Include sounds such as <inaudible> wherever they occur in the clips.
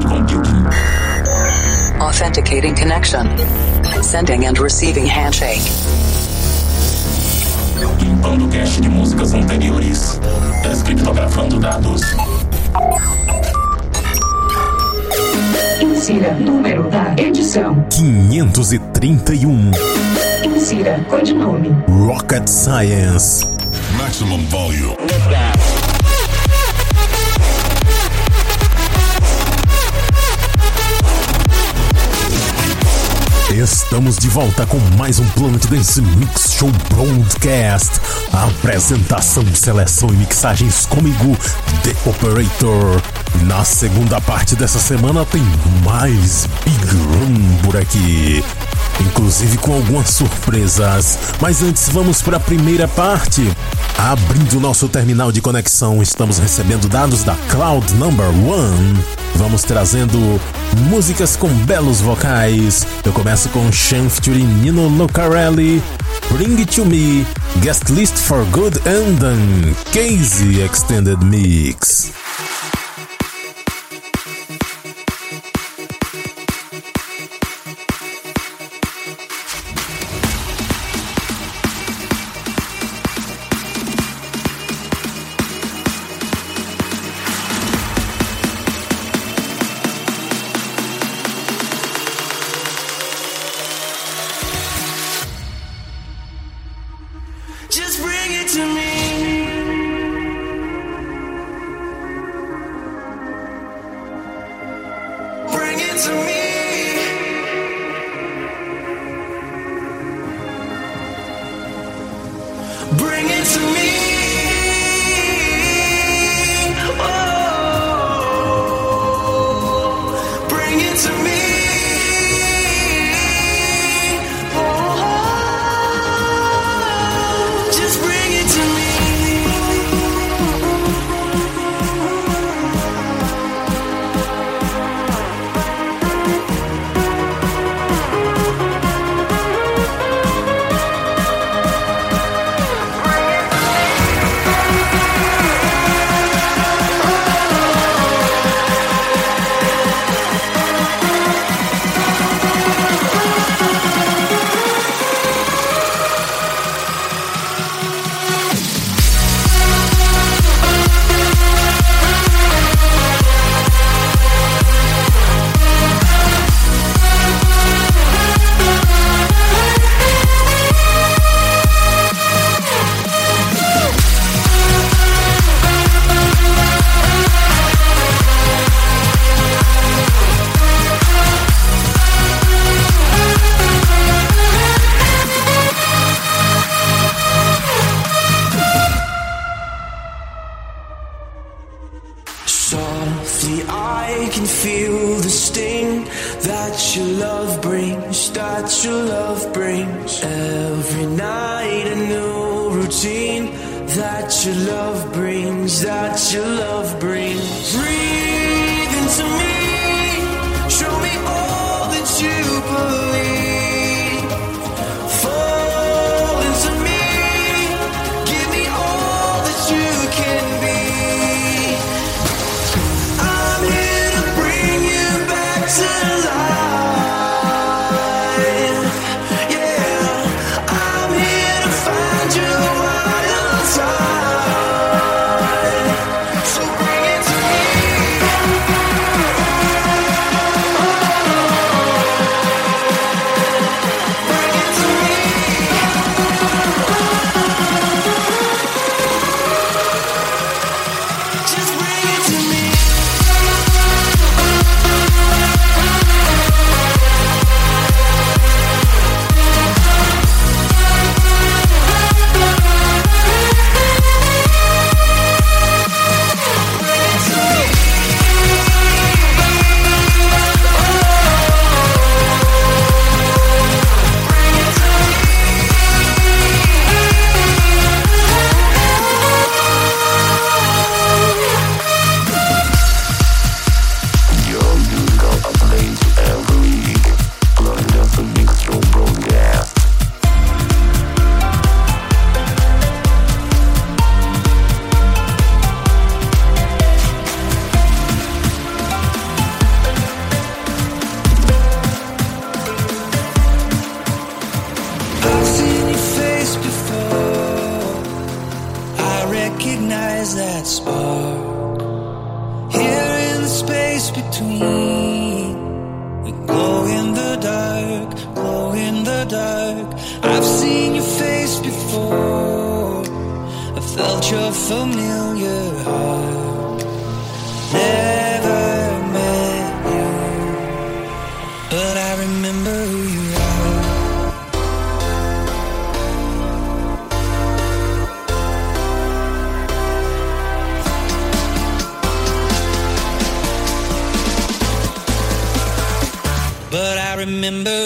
cloud computing. Authenticating connection. Sending and receiving handshake. Limpando cache de músicas anteriores. Descriptografando dados. Insira número da edição. 531 Insira codinome. Rocket Science. Maximum volume. Estamos de volta com mais um Planet Dance Mix Show Broadcast. A apresentação, seleção e mixagens comigo, The Operator. Na segunda parte dessa semana tem mais Big Room por aqui. Inclusive com algumas surpresas. Mas antes vamos para a primeira parte. Abrindo nosso terminal de conexão, estamos recebendo dados da Cloud Number One. Vamos trazendo músicas com belos vocais. Eu começo com Sean featuring Nino Lucarelli, Bring It To Me, Guest List for Good and Done, Casey Extended Mix. Bring it remember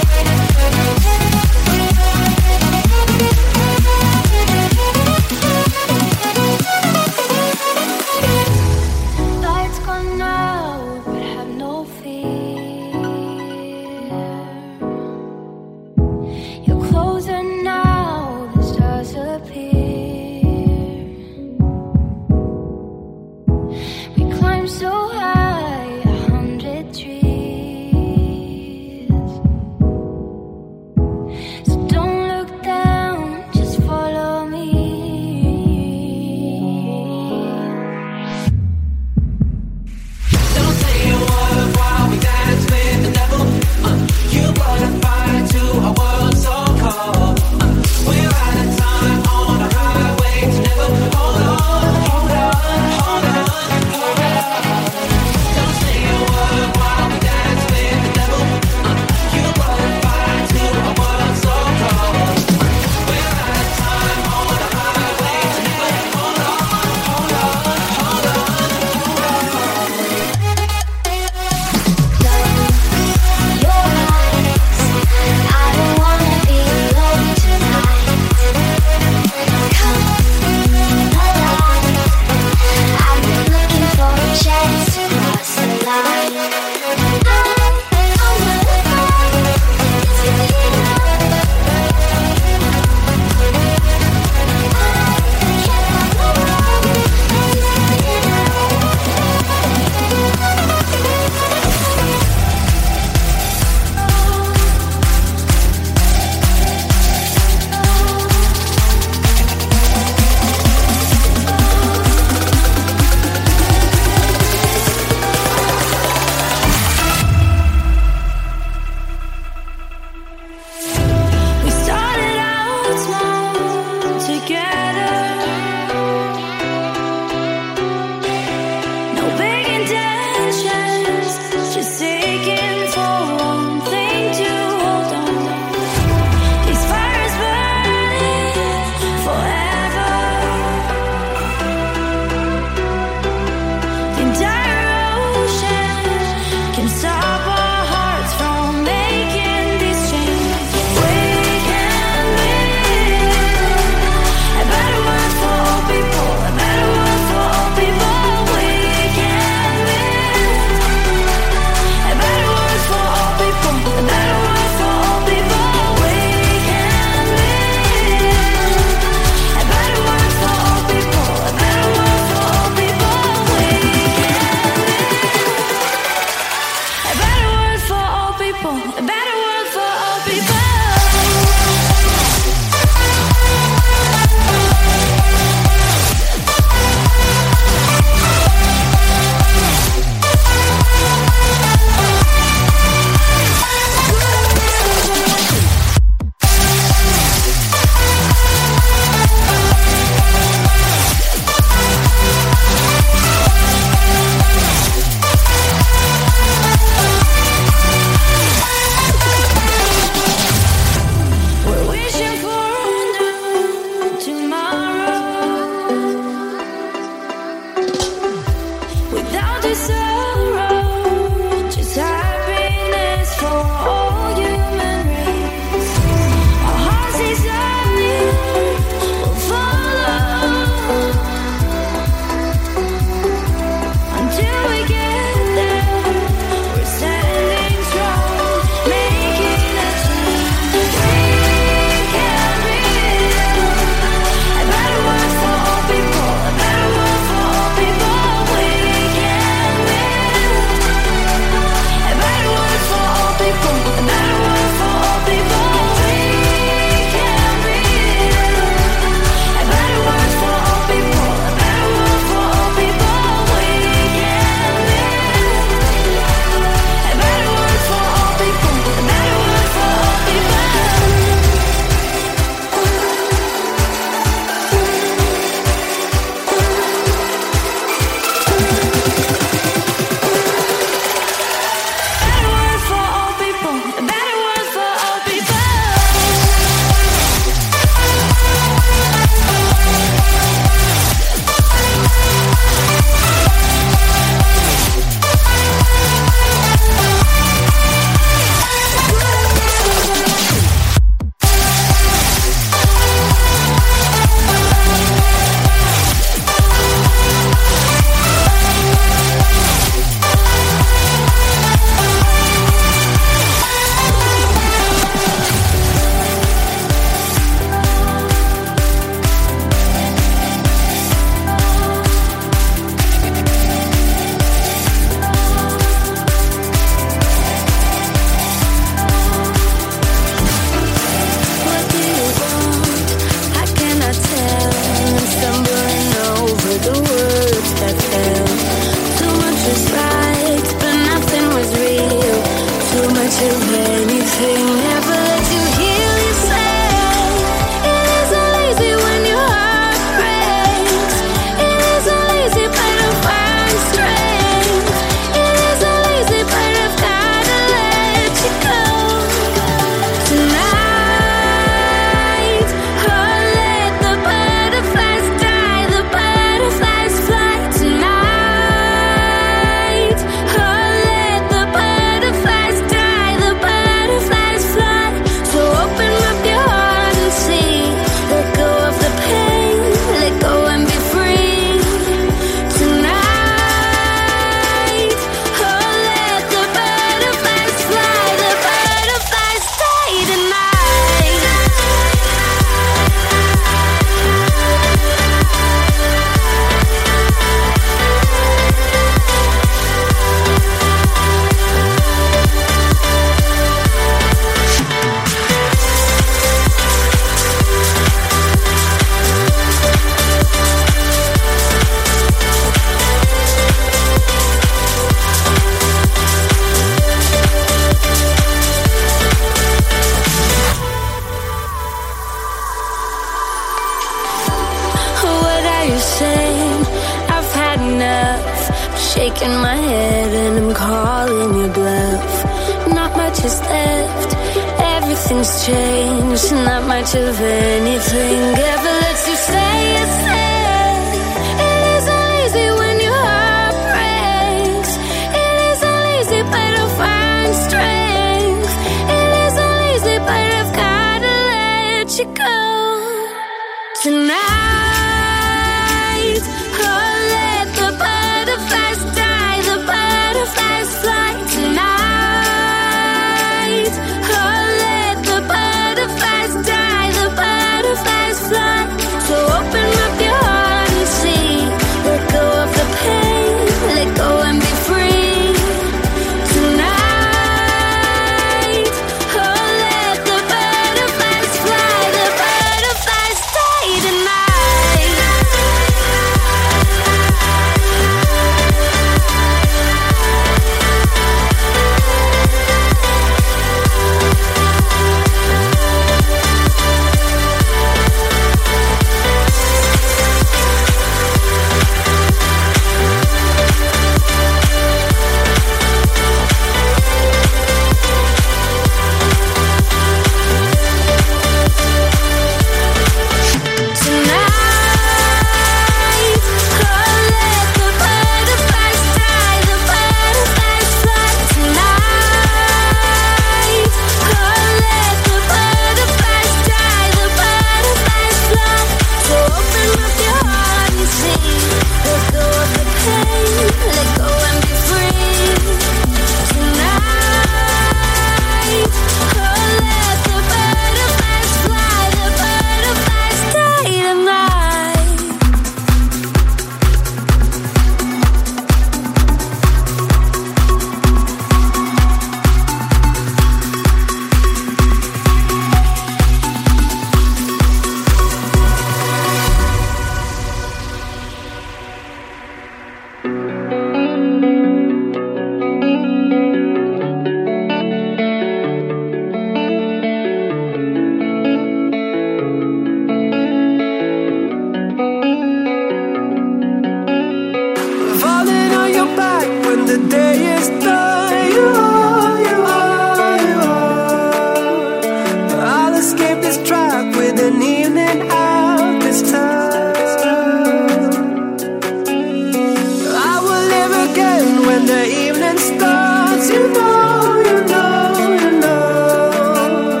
when the evening starts, you know, you know, you know.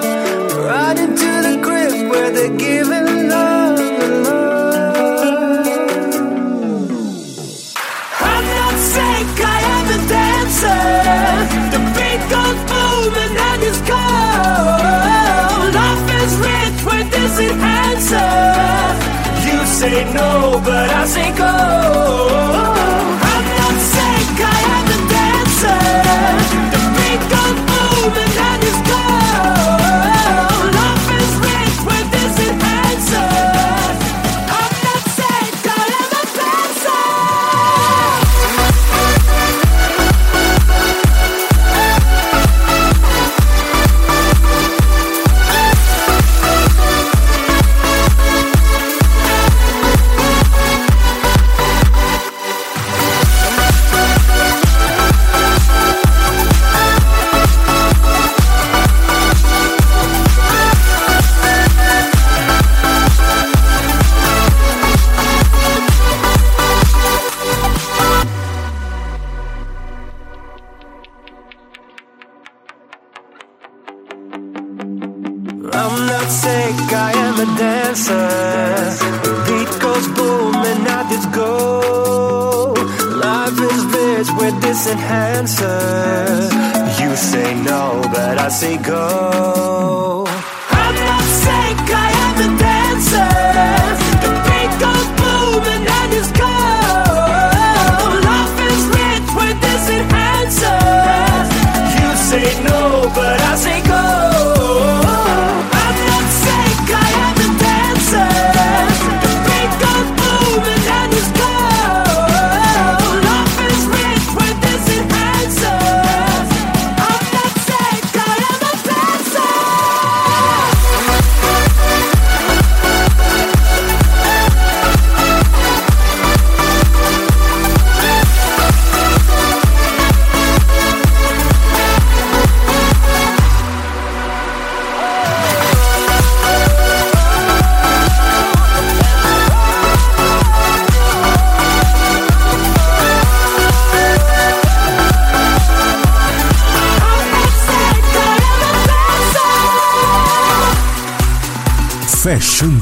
Right into the where they're giving love. I'm not sick, I am a dancer. The beat goes boom and I just. Love is rich. You say no, but I say go.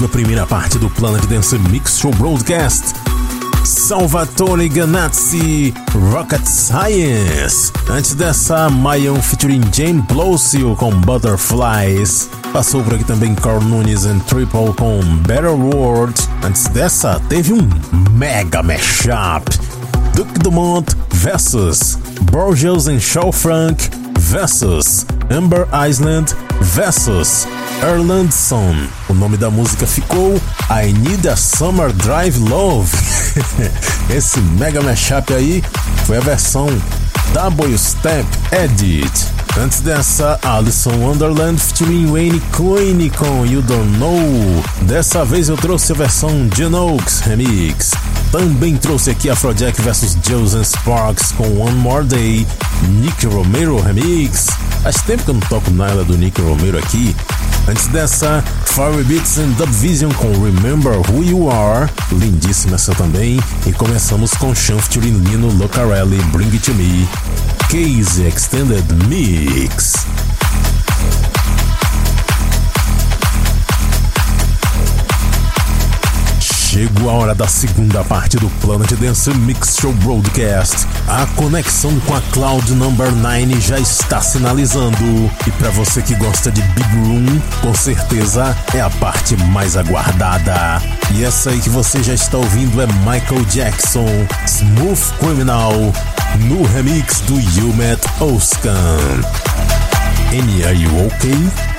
A primeira parte do Planet Dance Mix Show Broadcast. Salvatore Ganazzi, Rocket Science. Antes dessa, Mayan featuring Jane Blosio com Butterflies. Passou por aqui também Carl Nunes and Triple com Better World. Antes dessa, teve um mega mashup. Duke Dumont versus Borges and Shaw Frank versus Amber Island versus Erlandson. O nome da música ficou I Need a Summer Drive Love. <laughs> Esse mega mashup aí foi a versão Double Step Edit. Antes dessa, Alison Wonderland featuring Wayne Coyne com You Don't Know. Dessa vez eu trouxe a versão Genox Remix. Também trouxe aqui Afrojack vs Joseph Sparks com One More Day, Nick Romero Remix. Faz tempo que eu não toco nada do Nick Romero aqui. Antes dessa, Fire Beats and Dub Vision com Remember Who You Are, lindíssima essa também. E começamos com Sean Lino Locarelli, Bring It To Me, Case Extended Mix. Chegou a hora da segunda parte do Planet Dance Mix Show Broadcast. A conexão com a Cloud Number 9 já está sinalizando. E para você que gosta de Big Room, com certeza é a parte mais aguardada. E essa aí que você já está ouvindo é Michael Jackson, Smooth Criminal, no remix do Yumet Oskan. You okay?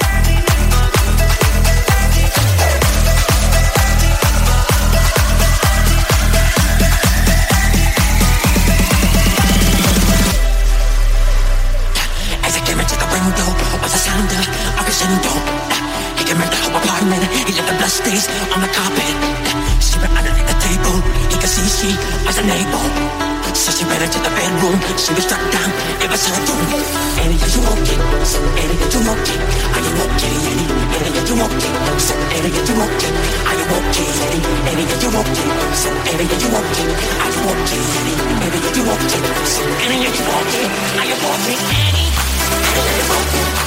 Stays on the carpet. She went underneath the table. He could see she was unable. So she ran into the bedroom. She was struck down. It was her room. Annie, are you okay? So Annie, are you okay? Are you okay, Annie? Annie, are you okay? So Annie, are you okay? Are you okay, Annie? Annie, are you okay? So Annie, are you okay? Are you okay, Annie? Annie, are you okay? So Annie, are you okay? Are you okay, Annie? Annie, are you okay?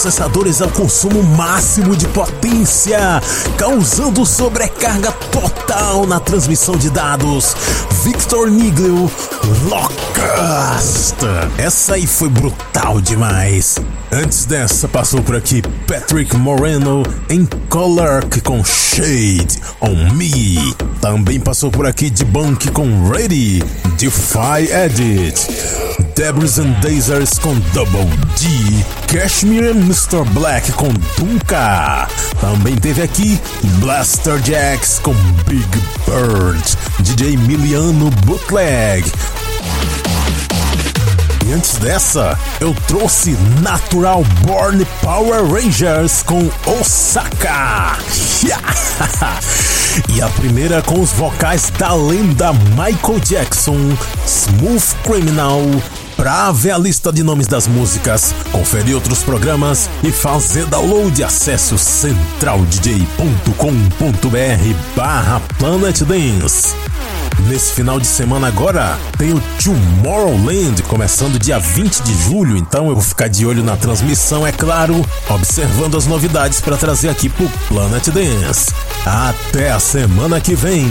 processadores ao consumo máximo de potência, causando sobrecarga total na transmissão de dados. Victor Niglio, Locust. Essa aí foi brutal demais. Antes dessa, passou por aqui Patrick Moreno em Color com Shade on Me. Também passou por aqui Debunk com Ready, Defy Edit. Debris and Dazers com Double D, Cashmere Mr. Black com Dunka. Também teve aqui Blaster Jacks com Big Bird, DJ Miliano Bootleg. E antes dessa, eu trouxe Natural Born Power Rangers com Osaka. <laughs> e a primeira com os vocais da lenda Michael Jackson, Smooth Criminal. Pra ver a lista de nomes das músicas, conferir outros programas e fazer download, acesse o centraldj.com.br barra Planet Dance. Nesse final de semana agora tem o Tomorrowland começando dia 20 de julho, então eu vou ficar de olho na transmissão, é claro, observando as novidades para trazer aqui pro Planet Dance. Até a semana que vem.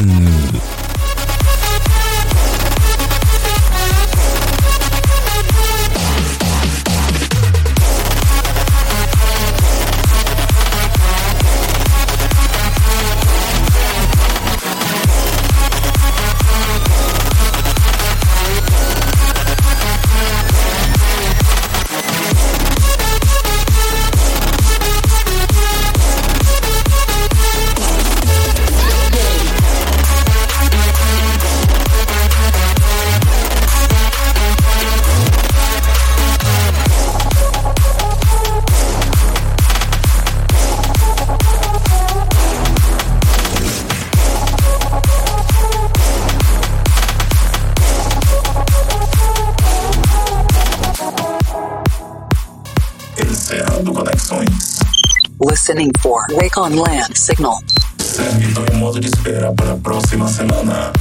Listening for Wake on Land signal. Servidor em modo de espera para a próxima semana.